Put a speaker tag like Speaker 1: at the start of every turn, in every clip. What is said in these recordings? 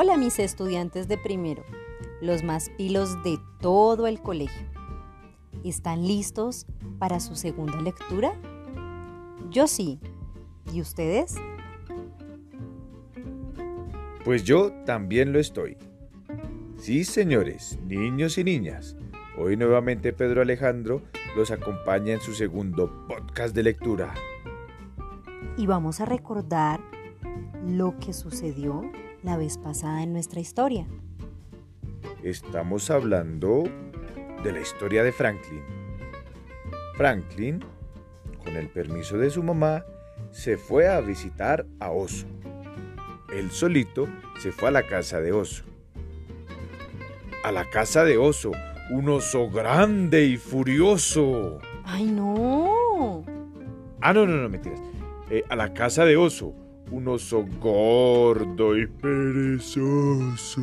Speaker 1: Hola mis estudiantes de primero, los más pilos de todo el colegio. ¿Están listos para su segunda lectura? Yo sí. ¿Y ustedes?
Speaker 2: Pues yo también lo estoy. Sí, señores, niños y niñas. Hoy nuevamente Pedro Alejandro los acompaña en su segundo podcast de lectura.
Speaker 1: Y vamos a recordar lo que sucedió la vez pasada en nuestra historia.
Speaker 2: Estamos hablando de la historia de Franklin. Franklin, con el permiso de su mamá, se fue a visitar a Oso. Él solito se fue a la casa de Oso. A la casa de Oso, un oso grande y furioso.
Speaker 1: ¡Ay, no!
Speaker 2: Ah, no, no, no, mentiras. Eh, a la casa de Oso, un oso gordo y perezoso.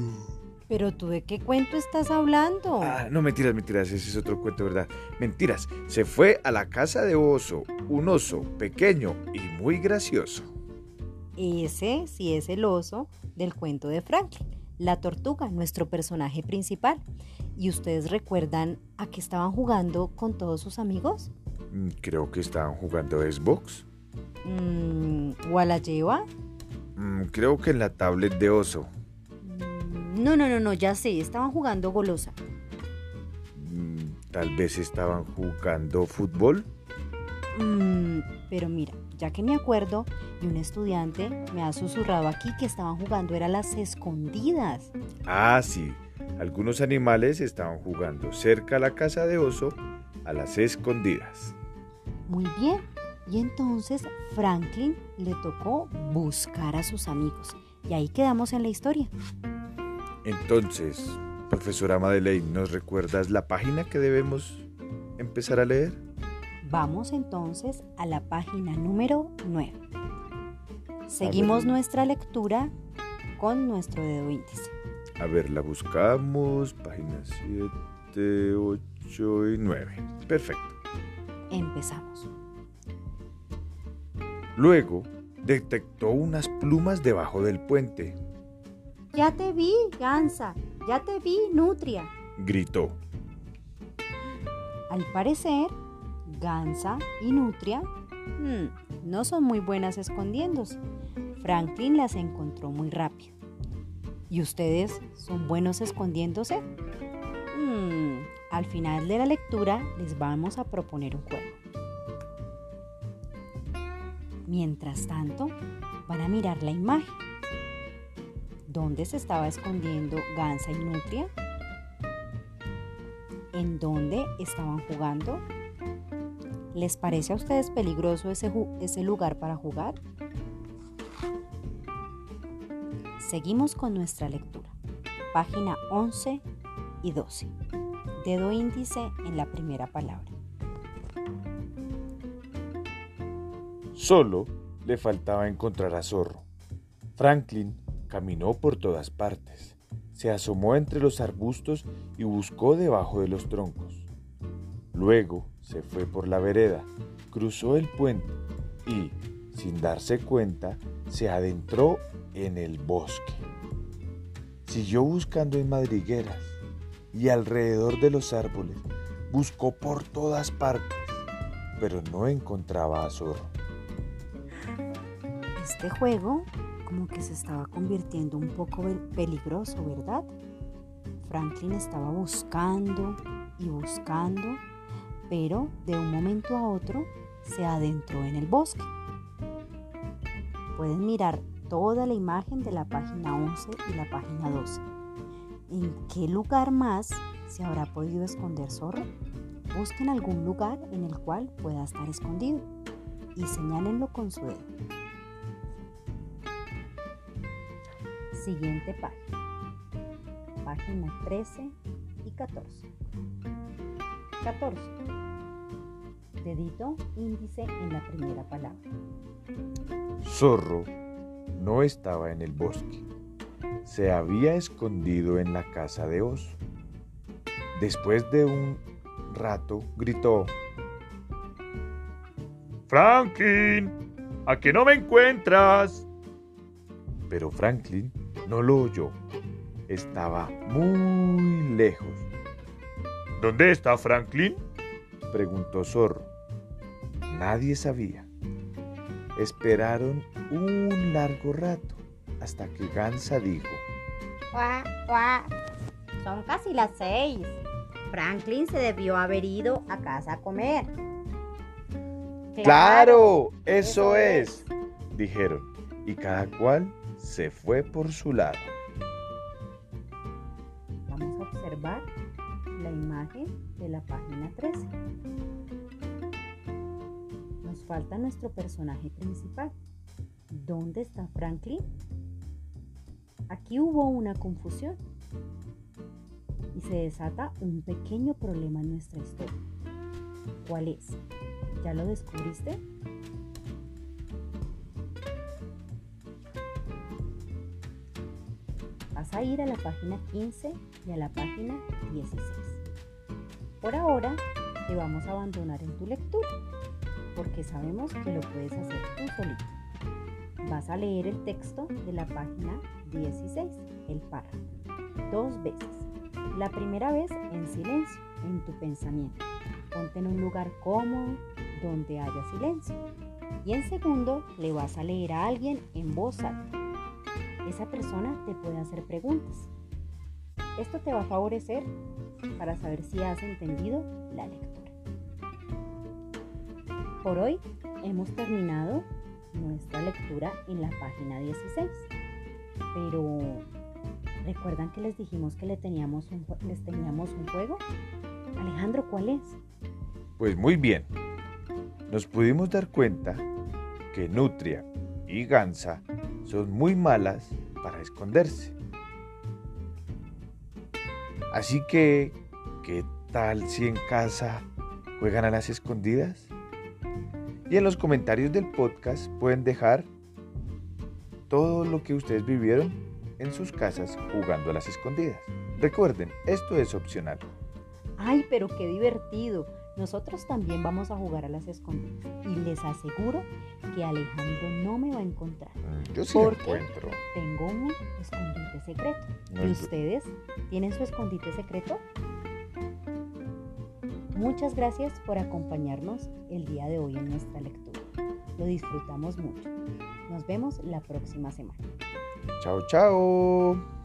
Speaker 1: ¿Pero tú de qué cuento estás hablando?
Speaker 2: Ah, no, mentiras, mentiras, ese es otro cuento, ¿verdad? Mentiras, se fue a la casa de oso, un oso pequeño y muy gracioso.
Speaker 1: Ese sí es el oso del cuento de Franklin, la tortuga, nuestro personaje principal. ¿Y ustedes recuerdan a qué estaban jugando con todos sus amigos?
Speaker 2: Mm, Creo que estaban jugando Xbox.
Speaker 1: Mm, ¿O a la lleva?
Speaker 2: Mm, Creo que en la tablet de oso.
Speaker 1: Mm, No, no, no, no, ya sé, estaban jugando golosa.
Speaker 2: Mm, Tal vez estaban jugando fútbol.
Speaker 1: Mm, pero mira, ya que me acuerdo, y un estudiante me ha susurrado aquí que estaban jugando era las escondidas.
Speaker 2: Ah, sí. Algunos animales estaban jugando cerca a la casa de oso a las escondidas.
Speaker 1: Muy bien. Y entonces Franklin le tocó buscar a sus amigos. Y ahí quedamos en la historia.
Speaker 2: Entonces, profesora Madeleine, ¿nos recuerdas la página que debemos empezar a leer?
Speaker 1: Vamos entonces a la página número 9. Seguimos nuestra lectura con nuestro dedo índice.
Speaker 2: A ver, la buscamos. Páginas 7, 8 y 9. Perfecto.
Speaker 1: Empezamos.
Speaker 2: Luego, detectó unas plumas debajo del puente.
Speaker 1: Ya te vi, Gansa. Ya te vi, Nutria.
Speaker 2: Gritó.
Speaker 1: Al parecer, Gansa y Nutria mm, no son muy buenas escondiéndose. Franklin las encontró muy rápido. ¿Y ustedes son buenos escondiéndose? Mm, al final de la lectura les vamos a proponer un juego. Mientras tanto, van a mirar la imagen. ¿Dónde se estaba escondiendo Gansa y Nutria? ¿En dónde estaban jugando? ¿Les parece a ustedes peligroso ese, ese lugar para jugar? Seguimos con nuestra lectura. Página 11 y 12. Dedo índice en la primera palabra.
Speaker 2: Solo le faltaba encontrar a Zorro. Franklin caminó por todas partes. Se asomó entre los arbustos y buscó debajo de los troncos. Luego se fue por la vereda, cruzó el puente y, sin darse cuenta, se adentró en el bosque. Siguió buscando en madrigueras y alrededor de los árboles. Buscó por todas partes, pero no encontraba a Zorro.
Speaker 1: Este juego como que se estaba convirtiendo un poco peligroso, ¿verdad? Franklin estaba buscando y buscando, pero de un momento a otro se adentró en el bosque. Pueden mirar toda la imagen de la página 11 y la página 12. ¿En qué lugar más se habrá podido esconder zorro? Busquen algún lugar en el cual pueda estar escondido y señálenlo con su dedo. Siguiente página. Página 13 y 14. 14. Dedito índice en la primera palabra.
Speaker 2: Zorro no estaba en el bosque. Se había escondido en la casa de oso. Después de un rato gritó. Franklin, ¿a qué no me encuentras? Pero Franklin no lo oyó. Estaba muy lejos. ¿Dónde está Franklin? preguntó Zorro. Nadie sabía. Esperaron un largo rato hasta que Gansa dijo.
Speaker 1: Son casi las seis. Franklin se debió haber ido a casa a comer.
Speaker 2: Claro, eso, es, dijeron, y cada cual se fue por su lado.
Speaker 1: Vamos a observar la imagen de la página 13. Nos falta nuestro personaje principal. ¿Dónde está Franklin? Aquí hubo una confusión y se desata un pequeño problema en nuestra historia. ¿Cuál es? ¿Ya lo descubriste? A ir a la página 15 y a la página 16. Por ahora te vamos a abandonar en tu lectura porque sabemos que lo puedes hacer tú solito. Vas a leer el texto de la página 16, el párrafo, dos veces. La primera vez en silencio, en tu pensamiento. Ponte en un lugar cómodo donde haya silencio. Y en segundo, le vas a leer a alguien en voz alta. Esa persona te puede hacer preguntas. Esto te va a favorecer para saber si has entendido la lectura. Por hoy hemos terminado nuestra lectura en la página 16. Pero, ¿recuerdan que les dijimos que teníamos un, les teníamos un juego? Alejandro, ¿cuál es?
Speaker 2: Pues muy bien. Nos pudimos dar cuenta que Nutria y Gansa son muy malas para esconderse. Así que, ¿qué tal si en casa juegan a las escondidas? Y en los comentarios del podcast pueden dejar todo lo que ustedes vivieron en sus casas jugando a las escondidas. Recuerden, esto es opcional.
Speaker 1: Ay, pero qué divertido. Nosotros también vamos a jugar a las escondidas y les aseguro que Alejandro no me va a encontrar.
Speaker 2: Mm, yo sí
Speaker 1: porque
Speaker 2: encuentro.
Speaker 1: Tengo un escondite secreto.
Speaker 2: No
Speaker 1: ¿Y
Speaker 2: es-
Speaker 1: ustedes tienen su escondite secreto? Muchas gracias por acompañarnos el día de hoy en nuestra lectura. Lo disfrutamos mucho. Nos vemos la próxima semana.
Speaker 2: Chao, chao.